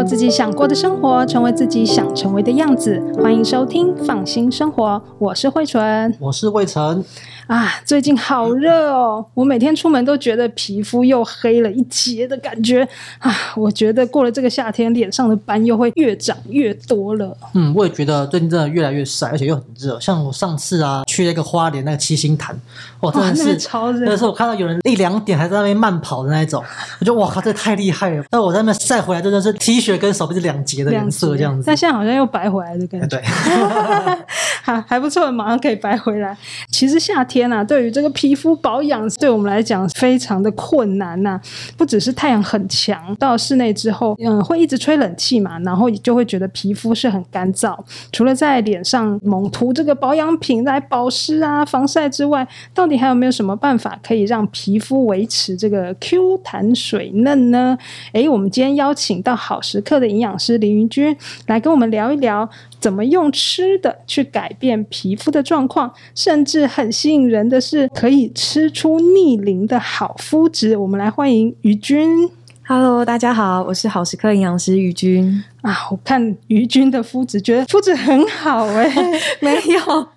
过自己想过的生活，成为自己想成为的样子。欢迎收听《放心生活》，我是慧纯，我是魏晨。啊，最近好热哦！我每天出门都觉得皮肤又黑了一截的感觉啊！我觉得过了这个夏天，脸上的斑又会越长越多了。嗯，我也觉得最近真的越来越晒，而且又很热。像我上次啊，去那个花莲那个七星潭，哇，真的是超热。那时候我看到有人一两点还在那边慢跑的那一种，我觉得哇靠，这太厉害了！但我在那边晒回来，真的是 T 恤跟手臂是两节的颜色这样子。但现在好像又白回来的感觉。对，还还不错，马上可以白回来。其实夏天啊，对于这个。皮肤保养对我们来讲非常的困难呐、啊，不只是太阳很强，到室内之后，嗯，会一直吹冷气嘛，然后就会觉得皮肤是很干燥。除了在脸上猛涂这个保养品来保湿啊、防晒之外，到底还有没有什么办法可以让皮肤维持这个 Q 弹水嫩呢？诶，我们今天邀请到好刻的营养师林云君来跟我们聊一聊。怎么用吃的去改变皮肤的状况，甚至很吸引人的是可以吃出逆龄的好肤质。我们来欢迎于君。Hello，大家好，我是好时刻营养师于君啊。我看于君的肤质，觉得肤质很好哎、欸，没有，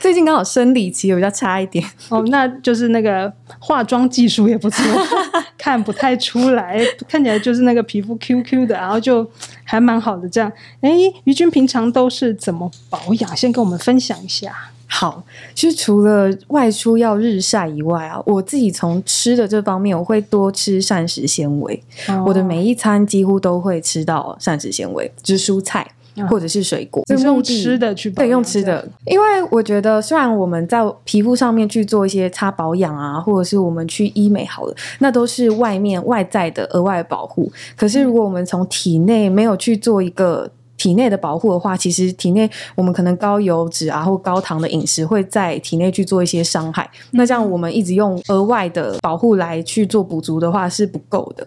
最近刚好生理期，比较差一点 哦。那就是那个化妆技术也不错，看不太出来，看起来就是那个皮肤 Q Q 的，然后就还蛮好的这样。哎，于君平常都是怎么保养？先跟我们分享一下。好，其实除了外出要日晒以外啊，我自己从吃的这方面，我会多吃膳食纤维。哦、我的每一餐几乎都会吃到膳食纤维，就是蔬菜或者是水果。就、哦、是用吃的去保养，对，用吃的。因为我觉得，虽然我们在皮肤上面去做一些擦保养啊，或者是我们去医美好了，那都是外面外在的额外保护。可是如果我们从体内没有去做一个体内的保护的话，其实体内我们可能高油脂啊或高糖的饮食会在体内去做一些伤害。那这样我们一直用额外的保护来去做补足的话是不够的。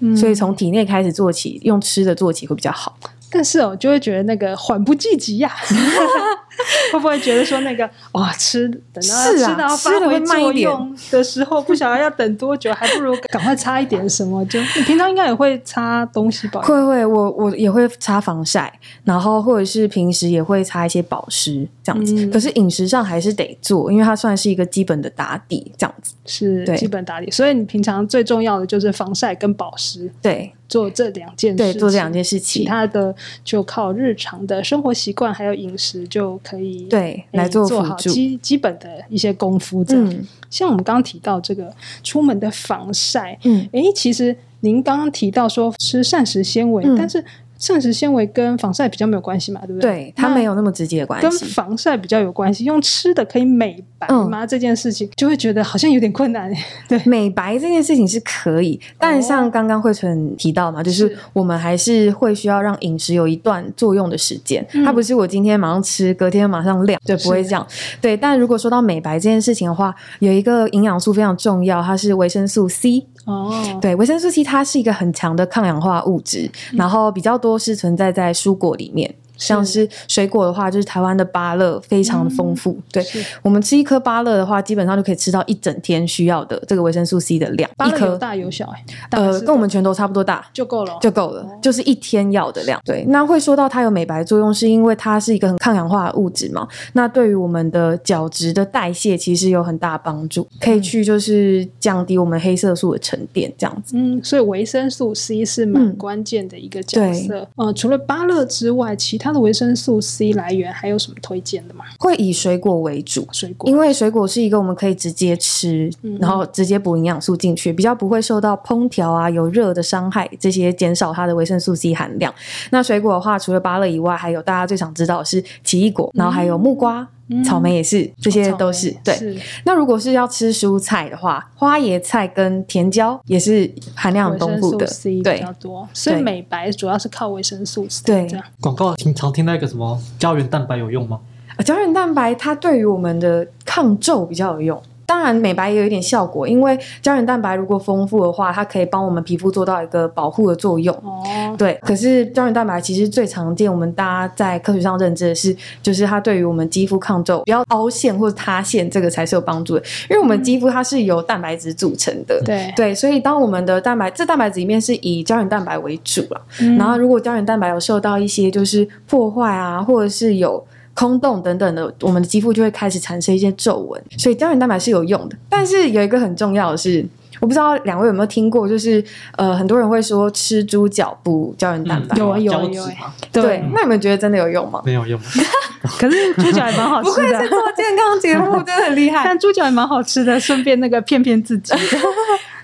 嗯，所以从体内开始做起，用吃的做起会比较好。但是哦，就会觉得那个缓不济急呀、啊，会不会觉得说那个哇，吃等到、啊、吃到发挥作用的时候，不晓得要等多久，还不如赶快擦一点什么？就你平常应该也会擦东西吧？会会，我我也会擦防晒，然后或者是平时也会擦一些保湿这样子。嗯、可是饮食上还是得做，因为它算是一个基本的打底这样子，是对基本打底。所以你平常最重要的就是防晒跟保湿，对。做这两件事，对，做这两件事情，其他的就靠日常的生活习惯还有饮食就可以对来做做好基基本的一些功夫。嗯、像我们刚刚提到这个出门的防晒，嗯，哎，其实您刚刚提到说吃膳食纤维，嗯、但是。膳食纤维跟防晒比较没有关系嘛，对不对？对，它没有那么直接的关系。跟防晒比较有关系，用吃的可以美白吗？嗯、这件事情就会觉得好像有点困难。对，美白这件事情是可以，但像刚刚慧纯提到嘛，就是我们还是会需要让饮食有一段作用的时间。是它不是我今天马上吃，隔天马上亮，对，不会这样。对，但如果说到美白这件事情的话，有一个营养素非常重要，它是维生素 C。哦，对，维生素 C 它是一个很强的抗氧化物质，嗯、然后比较多是存在在蔬果里面。像是水果的话，就是台湾的芭乐非常的丰富。嗯、对，我们吃一颗芭乐的话，基本上就可以吃到一整天需要的这个维生素 C 的量。芭乐有大有小哎，呃，跟我们拳头差不多大就够了，就够了，就是一天要的量。对，那会说到它有美白作用，是因为它是一个很抗氧化的物质嘛？那对于我们的角质的代谢，其实有很大帮助，可以去就是降低我们黑色素的沉淀，这样子。嗯，所以维生素 C 是蛮关键的一个角色。嗯、呃，除了芭乐之外，其他。它的维生素 C 来源还有什么推荐的吗？会以水果为主，水果，因为水果是一个我们可以直接吃，嗯、然后直接补营养素进去，比较不会受到烹调啊有热的伤害，这些减少它的维生素 C 含量。那水果的话，除了芭乐以外，还有大家最常知道的是奇异果，然后还有木瓜。嗯草莓也是，嗯、这些都是对。是那如果是要吃蔬菜的话，花椰菜跟甜椒也是含量很丰富的，对，比较多。所以美白主要是靠维生素 C。对，广告经常听到一个什么胶原蛋白有用吗？胶原蛋白它对于我们的抗皱比较有用。当然美白也有一点效果，因为胶原蛋白如果丰富的话，它可以帮我们皮肤做到一个保护的作用。哦，对。可是胶原蛋白其实最常见，我们大家在科学上认知的是，就是它对于我们肌肤抗皱、不要凹陷或者塌陷，这个才是有帮助的。因为我们肌肤它是由蛋白质组成的，嗯、对对，所以当我们的蛋白这蛋白质里面是以胶原蛋白为主了，嗯、然后如果胶原蛋白有受到一些就是破坏啊，或者是有空洞等等的，我们的肌肤就会开始产生一些皱纹。所以胶原蛋白是有用的，但是有一个很重要的是，我不知道两位有没有听过，就是呃，很多人会说吃猪脚补胶原蛋白，有啊有啊有啊，对，那你们觉得真的有用吗？没有用，可是猪脚也蛮好吃的，不愧是做健康节目，真的很厉害。但猪脚也蛮好吃的，顺便那个骗骗自己。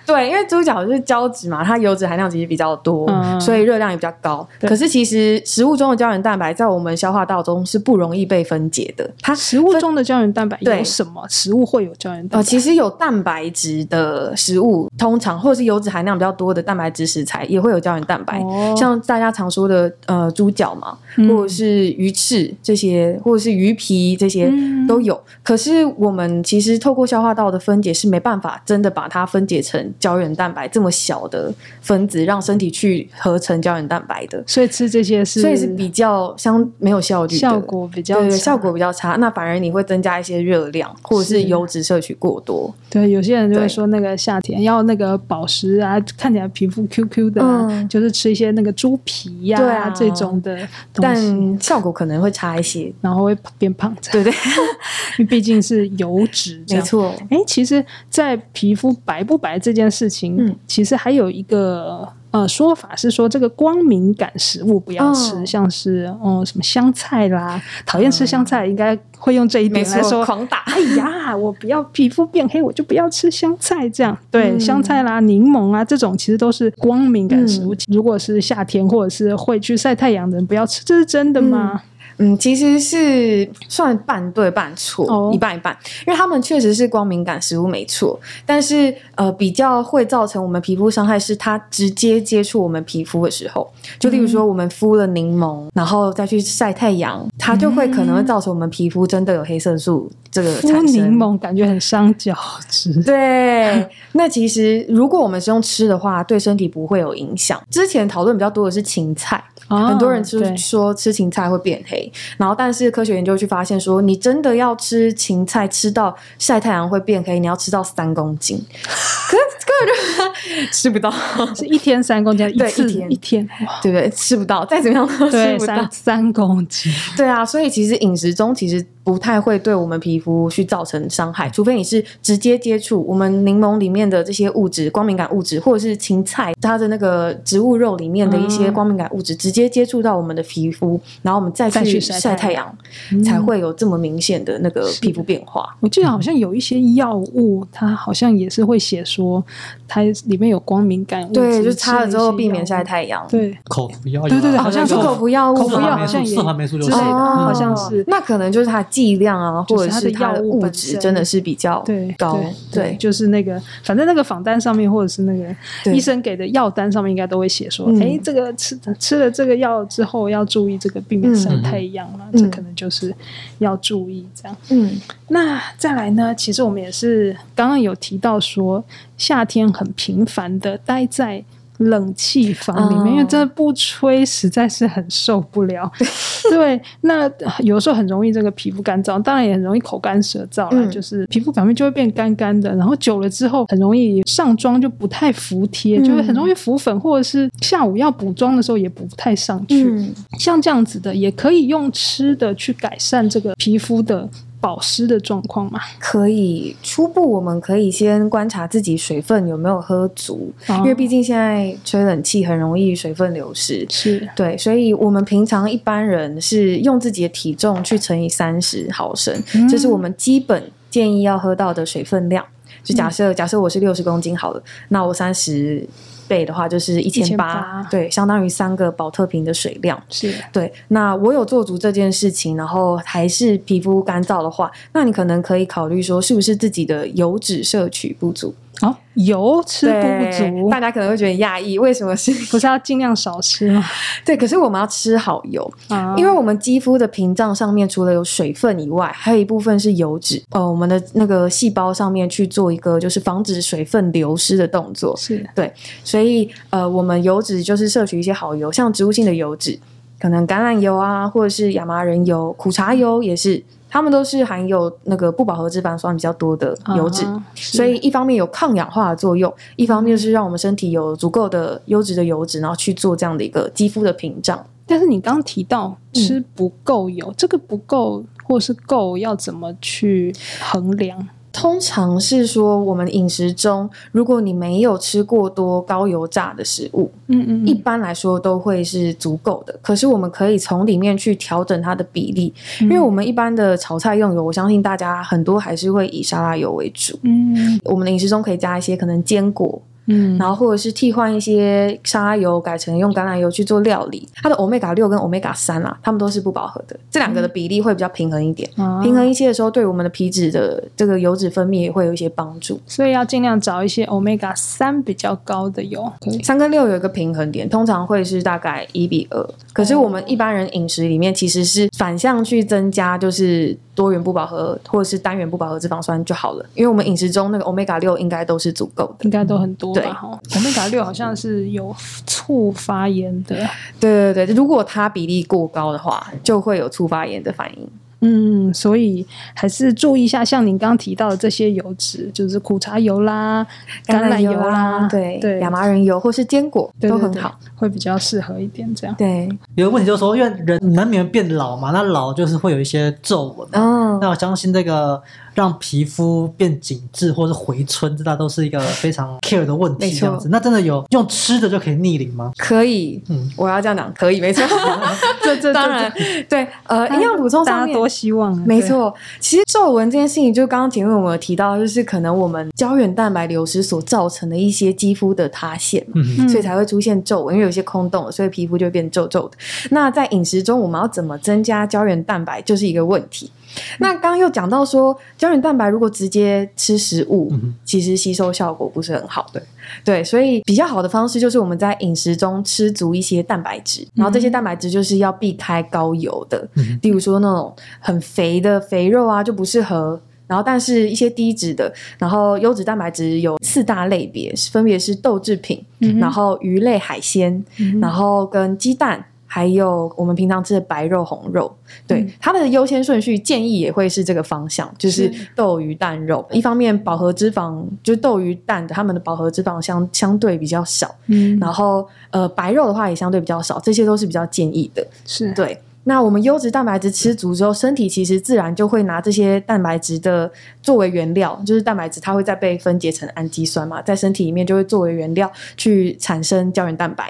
对，因为猪脚就是胶质嘛，它油脂含量其实比较多，嗯、所以热量也比较高。可是其实食物中的胶原蛋白在我们消化道中是不容易被分解的。它食物中的胶原蛋白有什么？食物会有胶原蛋白？呃，其实有蛋白质的食物，通常或者是油脂含量比较多的蛋白质食材也会有胶原蛋白。哦、像大家常说的呃猪脚嘛，嗯、或者是鱼翅这些，或者是鱼皮这些都有。嗯、可是我们其实透过消化道的分解是没办法真的把它分解成。胶原蛋白这么小的分子，让身体去合成胶原蛋白的，所以吃这些是，所以是比较相没有效率，效果比较对，效果比较差。那反而你会增加一些热量，或者是油脂摄取过多。对，有些人就会说那个夏天要那个保湿啊，看起来皮肤 Q Q 的，嗯、就是吃一些那个猪皮呀、啊，对啊，这种的，但效果可能会差一些，然后会变胖，对对，因为毕竟是油脂，没错。哎，其实，在皮肤白不白这件事情，嗯，其实还有一个呃说法是说，这个光敏感食物不要吃，嗯、像是嗯什么香菜啦，讨厌吃香菜，应该会用这一点来说狂打。哎呀，我不要皮肤变黑，我就不要吃香菜。这样对，嗯、香菜啦、柠檬啊这种，其实都是光敏感食物。嗯、如果是夏天或者是会去晒太阳的人，不要吃，这是真的吗？嗯嗯，其实是算半对半错，oh. 一半一半，因为他们确实是光敏感食物没错，但是呃，比较会造成我们皮肤伤害是它直接接触我们皮肤的时候，就例如说我们敷了柠檬，嗯、然后再去晒太阳，它就会可能会造成我们皮肤真的有黑色素这个产生。敷柠檬感觉很伤角质。对，那其实如果我们是用吃的话，对身体不会有影响。之前讨论比较多的是芹菜。Oh, 很多人就是说吃芹菜会变黑，然后但是科学研究去发现说，你真的要吃芹菜吃到晒太阳会变黑，你要吃到三公斤，可是根本就 吃不到，是一天三公斤，对，一次一天。一天，对不对？吃不到，再怎么样都吃不到。三,三公斤，对啊，所以其实饮食中其实。不太会对我们皮肤去造成伤害，除非你是直接接触我们柠檬里面的这些物质、光敏感物质，或者是芹菜它的那个植物肉里面的一些光敏感物质，直接接触到我们的皮肤，然后我们再去晒太阳，才会有这么明显的那个皮肤变化。我记得好像有一些药物，它好像也是会写说它里面有光敏感物质，对，就擦了之后避免晒太阳。对，口服药，对对对，好像是口服药物，口服药好像也之类的，好像是。那可能就是它。剂量啊，或者是它的物质真的是比较高，对，就是那个，反正那个访单上面或者是那个医生给的药单上面，应该都会写说，哎，这个吃吃了这个药之后要注意这个避免晒太阳嘛，这可能就是要注意这样。嗯，那再来呢？其实我们也是刚刚有提到说，夏天很频繁的待在。冷气房里面，oh. 因为真的不吹实在是很受不了。对，那有时候很容易这个皮肤干燥，当然也很容易口干舌燥了，嗯、就是皮肤表面就会变干干的，然后久了之后很容易上妆就不太服帖，嗯、就会很容易浮粉，或者是下午要补妆的时候也补不太上去。嗯、像这样子的，也可以用吃的去改善这个皮肤的。保湿的状况吗？可以，初步我们可以先观察自己水分有没有喝足，哦、因为毕竟现在吹冷气很容易水分流失。是对，所以我们平常一般人是用自己的体重去乘以三十毫升，嗯、这是我们基本建议要喝到的水分量。就假设、嗯、假设我是六十公斤好了，那我三十。倍的话就是一千八，对，相当于三个保特瓶的水量。是对。那我有做足这件事情，然后还是皮肤干燥的话，那你可能可以考虑说，是不是自己的油脂摄取不足？哦，油吃不足，大家可能会觉得讶异，为什么是？不是要尽量少吃吗？对，可是我们要吃好油，啊因为我们肌肤的屏障上面除了有水分以外，还有一部分是油脂。呃，我们的那个细胞上面去做一个就是防止水分流失的动作，是对，所以呃，我们油脂就是摄取一些好油，像植物性的油脂，可能橄榄油啊，或者是亚麻仁油、苦茶油也是。它们都是含有那个不饱和脂肪酸比较多的油脂，啊、所以一方面有抗氧化的作用，一方面就是让我们身体有足够的优质的油脂，然后去做这样的一个肌肤的屏障。但是你刚刚提到吃不够油，嗯、这个不够或是够要怎么去衡量？通常是说，我们饮食中，如果你没有吃过多高油炸的食物，嗯，嗯嗯，一般来说都会是足够的。可是我们可以从里面去调整它的比例，嗯、因为我们一般的炒菜用油，我相信大家很多还是会以沙拉油为主。嗯，我们的饮食中可以加一些可能坚果。嗯，然后或者是替换一些沙拉油，改成用橄榄油去做料理。它的欧米伽六跟欧米伽三啦，它们都是不饱和的，这两个的比例会比较平衡一点。嗯、平衡一些的时候，对我们的皮脂的这个油脂分泌也会有一些帮助。所以要尽量找一些欧米伽三比较高的油。三跟六有一个平衡点，通常会是大概一比二。可是我们一般人饮食里面其实是反向去增加，就是多元不饱和或者是单元不饱和脂肪酸就好了。因为我们饮食中那个欧米伽六应该都是足够的，应该都很多。对，欧米伽六好像是有促发炎的。对对对，如果它比例过高的话，就会有促发炎的反应。嗯，所以还是注意一下，像您刚刚提到的这些油脂，就是苦茶油啦、橄榄油啦，对对，亚麻仁油或是坚果对对对都很好，会比较适合一点。这样对。有个问题就是说，因为人难免变老嘛，那老就是会有一些皱纹。嗯，那我相信这个。让皮肤变紧致或是回春，这大都是一个非常 care 的问题。这样子，那真的有用吃的就可以逆龄吗？可以，嗯，我要这样讲，可以，没错。这这当然对，呃，营养补充上面希望。没错，其实皱纹这件事情，就刚刚前面我们有提到，就是可能我们胶原蛋白流失所造成的一些肌肤的塌陷，嗯，所以才会出现皱纹，因为有些空洞，所以皮肤就会变皱皱的。那在饮食中，我们要怎么增加胶原蛋白，就是一个问题。那刚刚又讲到说，胶原蛋白如果直接吃食物，嗯、其实吸收效果不是很好的。对，所以比较好的方式就是我们在饮食中吃足一些蛋白质，然后这些蛋白质就是要避开高油的，嗯、例如说那种很肥的肥肉啊就不适合。然后，但是一些低脂的，然后优质蛋白质有四大类别，分别是豆制品，嗯、然后鱼类海鲜，嗯、然后跟鸡蛋。还有我们平常吃的白肉、红肉，对、嗯、它的优先顺序建议也会是这个方向，就是豆、鱼、蛋、肉。一方面饱和脂肪，就是豆、鱼、蛋的，它们的饱和脂肪相相对比较少。嗯，然后呃，白肉的话也相对比较少，这些都是比较建议的。是对。那我们优质蛋白质吃足之后，身体其实自然就会拿这些蛋白质的作为原料，就是蛋白质它会再被分解成氨基酸嘛，在身体里面就会作为原料去产生胶原蛋白。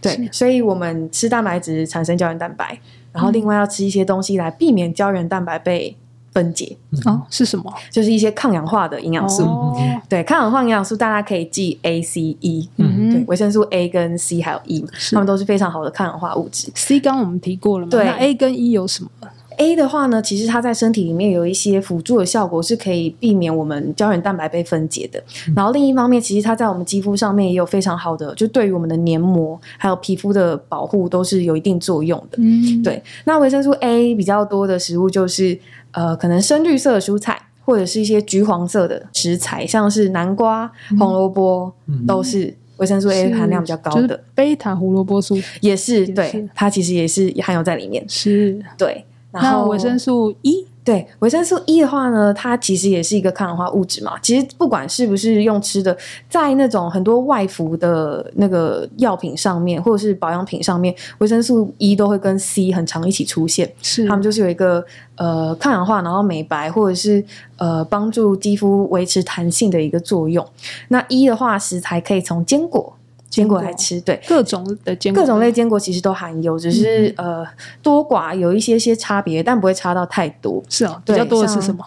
对，所以我们吃蛋白质产生胶原蛋白，然后另外要吃一些东西来避免胶原蛋白被分解。哦，是什么？就是一些抗氧化的营养素。哦、对，抗氧化营养素大家可以记 A、C、E。嗯，对，维生素 A 跟 C 还有 E，它们都是非常好的抗氧化物质。C 刚我们提过了嘛？对，那 A 跟 E 有什么？A 的话呢，其实它在身体里面有一些辅助的效果，是可以避免我们胶原蛋白被分解的。嗯、然后另一方面，其实它在我们肌肤上面也有非常好的，就对于我们的黏膜还有皮肤的保护都是有一定作用的。嗯，对。那维生素 A 比较多的食物就是呃，可能深绿色的蔬菜，或者是一些橘黄色的食材，像是南瓜、红萝卜，嗯、都是维生素 A 含量比较高的。贝塔胡萝卜素也是，也是对，它其实也是含有在里面。是，对。然后维生素 E，对，维生素 E 的话呢，它其实也是一个抗氧化物质嘛。其实不管是不是用吃的，在那种很多外服的那个药品上面，或者是保养品上面，维生素 E 都会跟 C 很常一起出现。是，他们就是有一个呃抗氧化，然后美白，或者是呃帮助肌肤维持弹性的一个作用。那 E 的话，食材可以从坚果。坚果来吃，对各种的坚果，各种类坚果其实都含有，只是、嗯、呃多寡有一些些差别，但不会差到太多。是哦，比较多的是什么？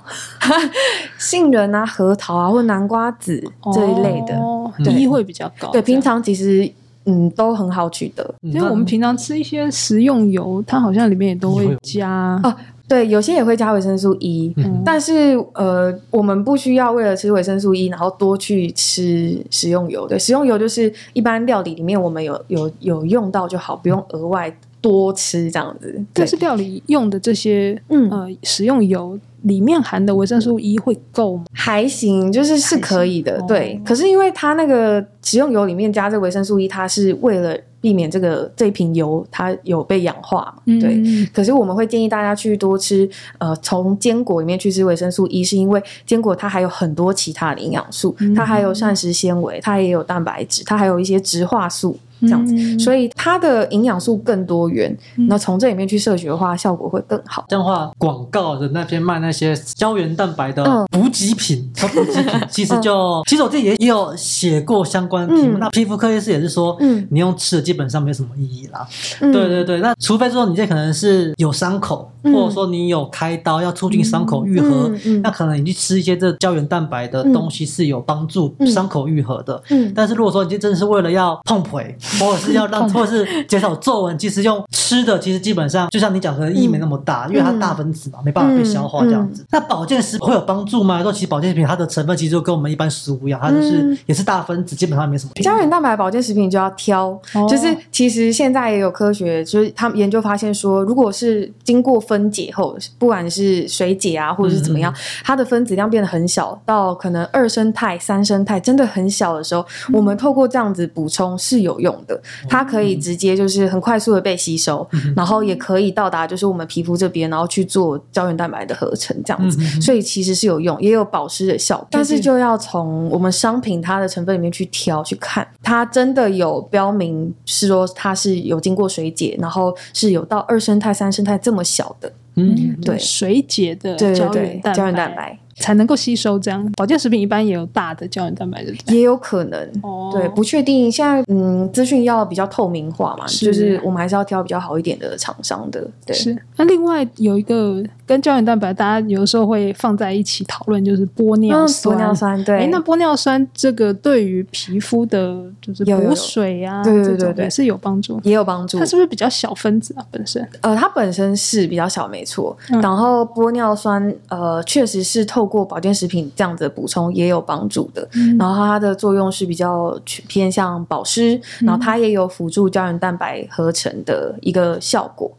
杏仁啊、核桃啊，或南瓜子这一类的，哦、对，会比较高。对，平常其实嗯都很好取得，因为我们平常吃一些食用油，它好像里面也都会加。哦对，有些也会加维生素 E，、嗯、但是呃，我们不需要为了吃维生素 E，然后多去吃食用油。对，食用油就是一般料理里面我们有有有用到就好，不用额外多吃这样子。但是料理用的这些嗯呃食用油。里面含的维生素 E 会够吗？还行，就是是可以的，对。哦、可是因为它那个食用油里面加这维生素 E，它是为了避免这个这瓶油它有被氧化嘛，对。嗯、可是我们会建议大家去多吃，呃，从坚果里面去吃维生素 E，是因为坚果它还有很多其他的营养素，它还有膳食纤维，它也有蛋白质，它还有一些植化素。这样子，嗯、所以它的营养素更多元。那从、嗯、这里面去摄取的话，效果会更好。这样的话，广告的那边卖那些胶原蛋白的补给品，说补给品，其实就、嗯、其实我自己也有写过相关的题目。嗯、那皮肤科医师也是说，嗯，你用吃的基本上没什么意义啦。嗯、对对对，那除非说你这可能是有伤口，嗯、或者说你有开刀要促进伤口愈合，嗯嗯、那可能你去吃一些这胶原蛋白的东西是有帮助伤口愈合的。嗯，嗯但是如果说你这真的是为了要碰腿。或者是要让，或者是减少皱纹，其实用吃的，其实基本上就像你讲的，意义没那么大，因为它大分子嘛，没办法被消化这样子。那保健食品会有帮助吗？说其实保健食品它的成分其实就跟我们一般食物一样，它就是也是大分子，基本上没什么。胶原蛋白保健食品就要挑，就是其实现在也有科学，就是他们研究发现说，如果是经过分解后，不管是水解啊，或者是怎么样，它的分子量变得很小，到可能二生态、三生态真的很小的时候，我们透过这样子补充是有用的。它可以直接就是很快速的被吸收，嗯、然后也可以到达就是我们皮肤这边，然后去做胶原蛋白的合成这样子，嗯、所以其实是有用，也有保湿的效果。但是就要从我们商品它的成分里面去挑去看，它真的有标明是说它是有经过水解，然后是有到二生态、三生态这么小的，嗯，对，水解的胶原胶原蛋白。才能够吸收这样，保健食品一般也有大的胶原蛋白的，也有可能。哦，对，不确定。现在嗯，资讯要比较透明化嘛，是就是我们还是要挑比较好一点的厂商的。对，是。那另外有一个跟胶原蛋白，大家有的时候会放在一起讨论，就是玻尿酸。嗯、玻尿酸，对。哎，那玻尿酸这个对于皮肤的，就是补水啊，对对对对，是有帮助，也有帮助。它是不是比较小分子啊？本身？呃，它本身是比较小，没错。嗯、然后玻尿酸，呃，确实是透。过保健食品这样子的补充也有帮助的，嗯、然后它的作用是比较偏向保湿，嗯、然后它也有辅助胶原蛋白合成的一个效果。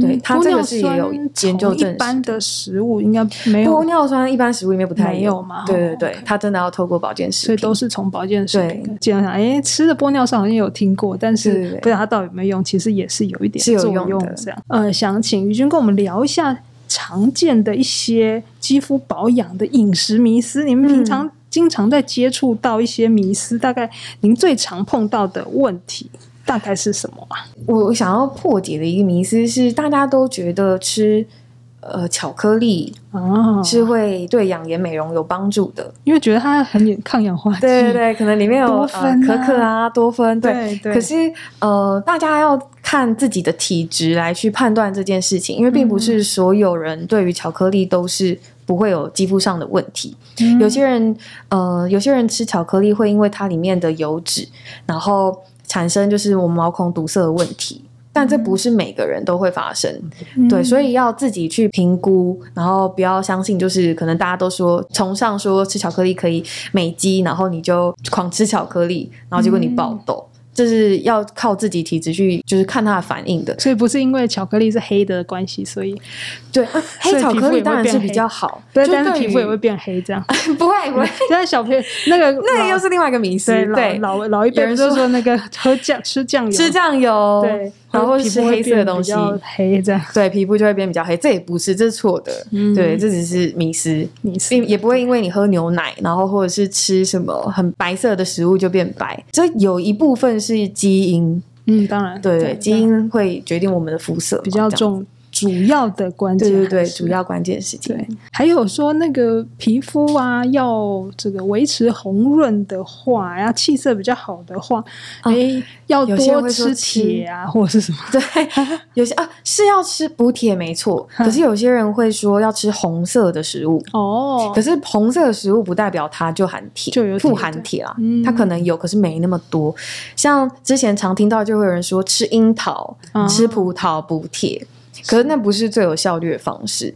对，它这个是也有研究证实。一般的食物应该没有玻尿酸，一般食物里面不太有嘛。对对对，它真的要透过保健食品，所以都是从保健食品。这样想，哎，吃的玻尿酸好像有听过，但是不知道它到底有没有用。其实也是有一点作用的。这样，呃，想请于君跟我们聊一下常见的一些肌肤保养的饮食迷思。你们平常经常在接触到一些迷思，大概您最常碰到的问题？大概是什么啊？我想要破解的一个迷思是，大家都觉得吃呃巧克力啊是会对养颜美容有帮助的，因为觉得它很抗氧化。对对对，可能里面有多酚、可可啊，多酚。对对。对可是呃，大家要看自己的体质来去判断这件事情，因为并不是所有人对于巧克力都是不会有肌肤上的问题。嗯、有些人呃，有些人吃巧克力会因为它里面的油脂，然后。产生就是我们毛孔堵塞的问题，但这不是每个人都会发生，嗯、对，所以要自己去评估，然后不要相信，就是可能大家都说崇尚说吃巧克力可以美肌，然后你就狂吃巧克力，然后结果你爆痘。嗯这是要靠自己体质去，就是看它的反应的，所以不是因为巧克力是黑的关系，所以对黑巧克力当然是比较好，对，但是皮肤也会变黑，这样不 会不会。现在小朋友那个 那个又是另外一个迷思，对老老一辈人就说那个喝酱吃酱油吃酱油对。然后是黑色的东西，黑这样，对皮肤就会变比较黑。这也不是，这是错的。嗯、对，这只是迷失，迷失并也不会因为你喝牛奶，然后或者是吃什么很白色的食物就变白。这有一部分是基因，嗯，当然，对，对基因会决定我们的肤色比较重。主要的关键，对对对，主要关键事情。对，还有说那个皮肤啊，要这个维持红润的话，要气色比较好的话，哎，要多吃铁啊，或者是什么？对，有些啊是要吃补铁没错，可是有些人会说要吃红色的食物哦，可是红色的食物不代表它就含铁，就有富含铁啊，它可能有，可是没那么多。像之前常听到就会有人说吃樱桃、吃葡萄补铁。可是那不是最有效率的方式。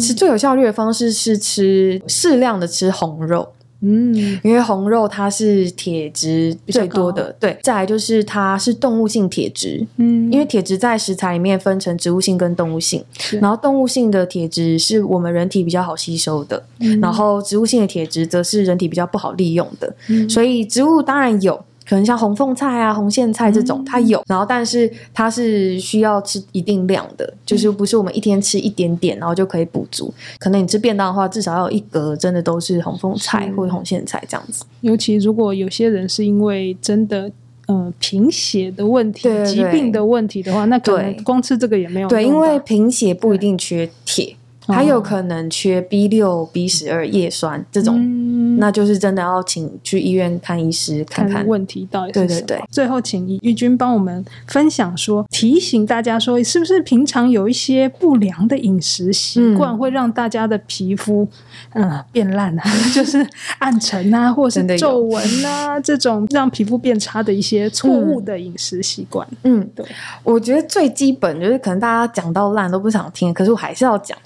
是最有效率的方式是吃适量的吃红肉。嗯，因为红肉它是铁质最多的，对。再来就是它是动物性铁质，嗯，因为铁质在食材里面分成植物性跟动物性，然后动物性的铁质是我们人体比较好吸收的，嗯，然后植物性的铁质则是人体比较不好利用的，嗯，所以植物当然有。可能像红凤菜啊、红苋菜这种，它有，然后但是它是需要吃一定量的，就是不是我们一天吃一点点，然后就可以补足。可能你吃便当的话，至少要有一格，真的都是红凤菜或者红苋菜这样子。尤其如果有些人是因为真的呃贫血的问题、对对对疾病的问题的话，那可能光吃这个也没有用。对，因为贫血不一定缺铁。还有可能缺 B 六、B 十二叶酸这种，嗯，那就是真的要请去医院看医师看看，看问题到底是什么。对对对，最后请玉君帮我们分享说，提醒大家说，是不是平常有一些不良的饮食习惯会让大家的皮肤嗯、呃、变烂啊，就是暗沉啊，或者是皱纹啊这种让皮肤变差的一些错误的饮食习惯。嗯，对，我觉得最基本就是可能大家讲到烂都不想听，可是我还是要讲。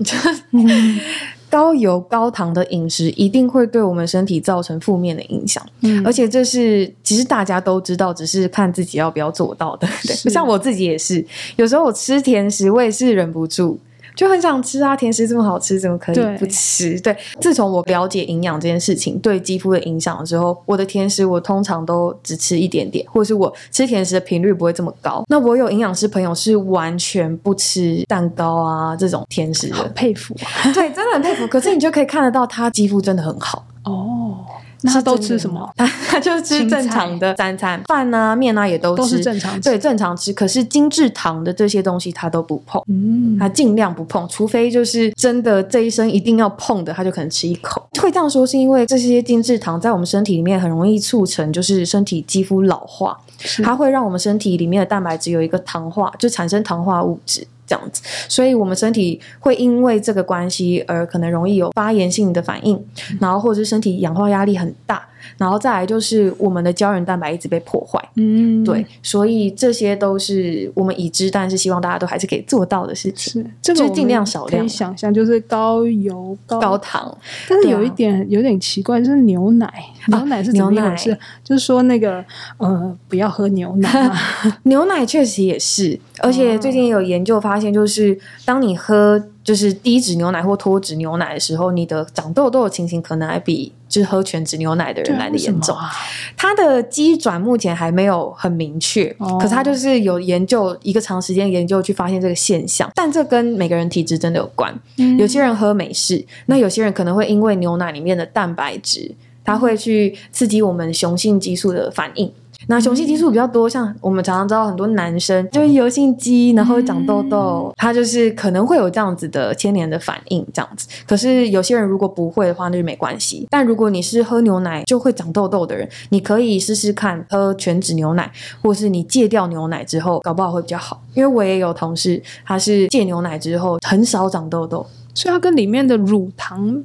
嗯、高油高糖的饮食一定会对我们身体造成负面的影响，嗯，而且这是其实大家都知道，只是看自己要不要做到的。对，像我自己也是，有时候我吃甜食，我也是忍不住。就很想吃啊，甜食这么好吃，怎么可以不吃？对，对，自从我了解营养这件事情对肌肤的影响的时候，我的甜食我通常都只吃一点点，或者是我吃甜食的频率不会这么高。那我有营养师朋友是完全不吃蛋糕啊这种甜食的，好佩服啊，对，真的很佩服。可是你就可以看得到他肌肤真的很好哦。那他都吃什么？他 他就吃正常的三餐，饭啊、面啊也都吃，都是正常吃。对，正常吃。可是精致糖的这些东西他都不碰，嗯，他尽量不碰，除非就是真的这一生一定要碰的，他就可能吃一口。会这样说是因为这些精致糖在我们身体里面很容易促成就是身体肌肤老化，它会让我们身体里面的蛋白质有一个糖化，就产生糖化物质。这样子，所以我们身体会因为这个关系而可能容易有发炎性的反应，然后或者是身体氧化压力很大。然后再来就是我们的胶原蛋白一直被破坏，嗯，对，所以这些都是我们已知，但是希望大家都还是可以做到的事情。是，这个就尽量少量。可以想象就是高油高、高糖，但是有一点、啊、有点奇怪，就是牛奶，牛奶是怎么回事？就是说那个呃，不要喝牛奶。牛奶确实也是，而且最近有研究发现，就是当你喝。就是低脂牛奶或脱脂牛奶的时候，你的长痘痘的情形可能还比就是喝全脂牛奶的人来的严重。它的机转目前还没有很明确，哦，可是它就是有研究一个长时间研究去发现这个现象。但这跟每个人体质真的有关，嗯，有些人喝美式，那有些人可能会因为牛奶里面的蛋白质，它会去刺激我们雄性激素的反应。那雄性激素比较多，像我们常常知道很多男生就是油性肌，然后会长痘痘，他就是可能会有这样子的牵连的反应，这样子。可是有些人如果不会的话，那就没关系。但如果你是喝牛奶就会长痘痘的人，你可以试试看喝全脂牛奶，或是你戒掉牛奶之后，搞不好会比较好。因为我也有同事，他是戒牛奶之后很少长痘痘。所以它跟里面的乳糖，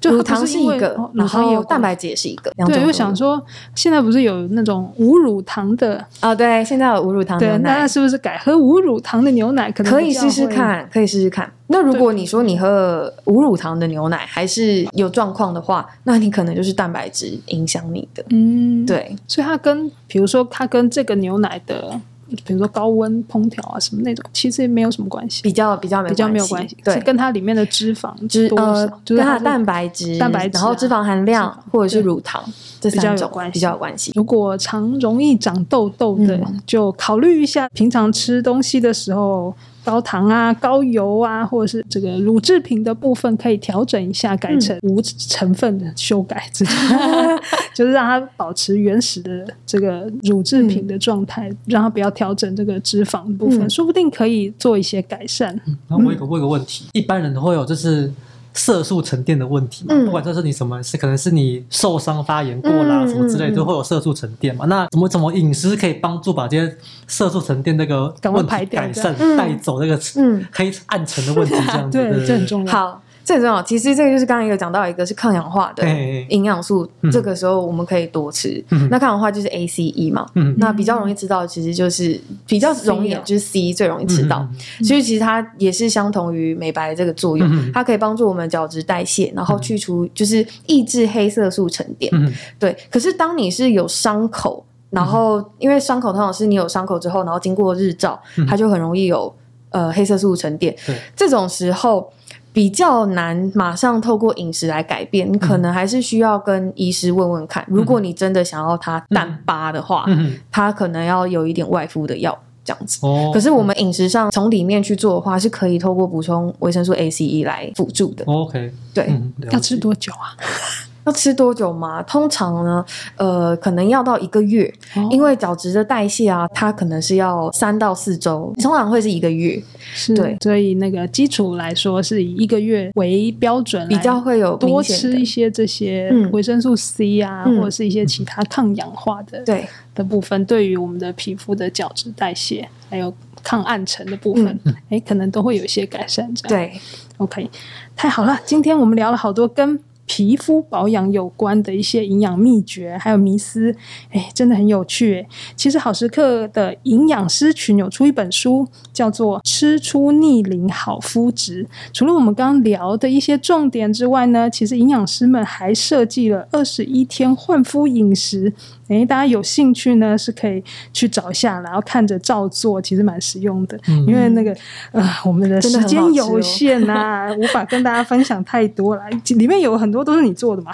就乳糖是一个，然后蛋白质也是一个。对，我想说，现在不是有那种无乳糖的啊？对，现在有无乳糖的牛奶，那是不是改喝无乳糖的牛奶？可能可以试试看，可以试试看。那如果你说你喝无乳糖的牛奶还是有状况的话，那你可能就是蛋白质影响你的。嗯，对。所以它跟，比如说它跟这个牛奶的。比如说高温烹调啊什么那种，其实也没有什么关系，比较比较没比较没有关系，对，是跟它里面的脂肪脂呃，就是它的蛋白质、蛋白质、啊，然后脂肪含量或者是乳糖，这三种比较有关系，比较有关系。如果常容易长痘痘的，嗯，就考虑一下平常吃东西的时候。高糖啊、高油啊，或者是这个乳制品的部分，可以调整一下，改成无成分的修改，就是让它保持原始的这个乳制品的状态，嗯、让它不要调整这个脂肪的部分、嗯，说不定可以做一些改善。嗯、然后我有个问一个问题、嗯，一般人都会有就是。色素沉淀的问题嘛，不管这是你什么，是可能是你受伤发炎过啦，什么之类，都会有色素沉淀嘛。那怎么怎么饮食可以帮助把这些色素沉淀那个问题改善，带走那个黑暗沉的问题？这样子，对，这很重要。好。这很重要。其实这个就是刚刚有讲到一个是抗氧化的营养素，嗯、这个时候我们可以多吃。嗯、那抗氧化就是 ACE 嘛，嗯、那比较容易知道，其实就是比较容易就是 C 最容易吃到。嗯、所以其实它也是相同于美白的这个作用，嗯、它可以帮助我们角质代谢，然后去除就是抑制黑色素沉淀。嗯、对，可是当你是有伤口。然后，因为伤口通常是你有伤口之后，然后经过日照，它就很容易有呃黑色素沉淀。对，这种时候比较难马上透过饮食来改变，你可能还是需要跟医师问问看。如果你真的想要它淡疤的话，它可能要有一点外敷的药这样子。哦。可是我们饮食上从里面去做的话，是可以透过补充维生素 ACE 来辅助的。OK。对。要吃多久啊？要吃多久吗？通常呢，呃，可能要到一个月，哦、因为角质的代谢啊，它可能是要三到四周，通常会是一个月。是，对，所以那个基础来说是以一个月为标准，比较会有多吃一些这些维生素 C 啊，嗯、或者是一些其他抗氧化的对的部分，对于我们的皮肤的角质代谢还有抗暗沉的部分，哎、嗯，可能都会有一些改善。这样对，OK，太好了，今天我们聊了好多跟。皮肤保养有关的一些营养秘诀，还有迷思，哎，真的很有趣。其实好食课的营养师群有出一本书，叫做《吃出逆龄好肤质》。除了我们刚刚聊的一些重点之外呢，其实营养师们还设计了二十一天焕肤饮食。哎，大家有兴趣呢，是可以去找一下，然后看着照做，其实蛮实用的。嗯、因为那个呃，我们的时间有限呐、啊，哦、无法跟大家分享太多了。里面有很多都是你做的嘛？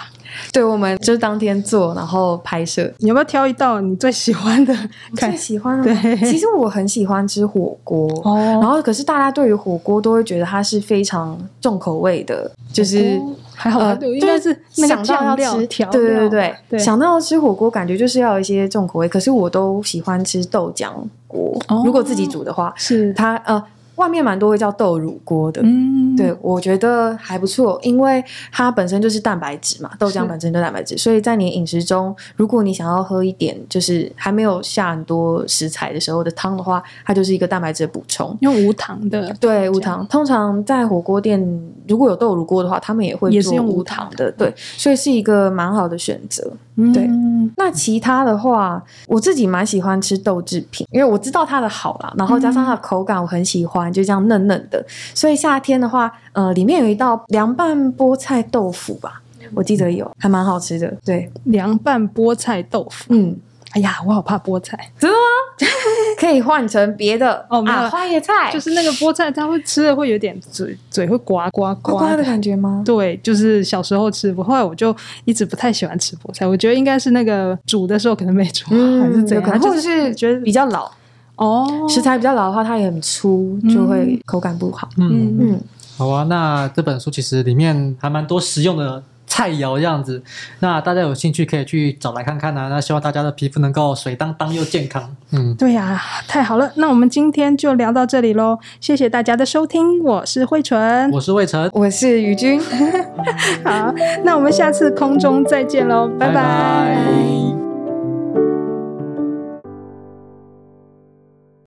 对，我们就是当天做，然后拍摄。你要不要挑一道你最喜欢的？最喜欢的？对，其实我很喜欢吃火锅。哦。然后，可是大家对于火锅都会觉得它是非常重口味的，就是。还好，呃，应该是想到要吃，对对对对，想到要吃火锅，感觉就是要一些重口味。可是我都喜欢吃豆浆锅，如果自己煮的话，是它呃。外面蛮多会叫豆乳锅的，嗯，对，我觉得还不错，因为它本身就是蛋白质嘛，豆浆本身就蛋白质，所以在你饮食中，如果你想要喝一点就是还没有下很多食材的时候的汤的话，它就是一个蛋白质的补充，用无糖的，对，无糖。通常在火锅店如果有豆乳锅的话，他们也会做无糖的，对，所以是一个蛮好的选择。对，嗯、那其他的话，我自己蛮喜欢吃豆制品，因为我知道它的好啦，然后加上它的口感，我很喜欢，就这样嫩嫩的。所以夏天的话，呃，里面有一道凉拌菠菜豆腐吧，我记得有，还蛮好吃的。对，凉拌菠菜豆腐，嗯。哎呀，我好怕菠菜，真的吗？可以换成别的哦，没有花椰菜，就是那个菠菜，它会吃的会有点嘴嘴会呱呱呱呱的感觉吗？对，就是小时候吃，后来我就一直不太喜欢吃菠菜。我觉得应该是那个煮的时候可能没煮好，还是怎样，或者是觉得比较老哦，食材比较老的话，它也很粗，就会口感不好。嗯嗯，好啊，那这本书其实里面还蛮多实用的。菜肴这样子，那大家有兴趣可以去找来看看啊。那希望大家的皮肤能够水当当又健康。嗯，对呀、啊，太好了。那我们今天就聊到这里喽，谢谢大家的收听。我是慧纯，我是魏晨，我是宇君。好，那我们下次空中再见喽，拜拜。拜拜。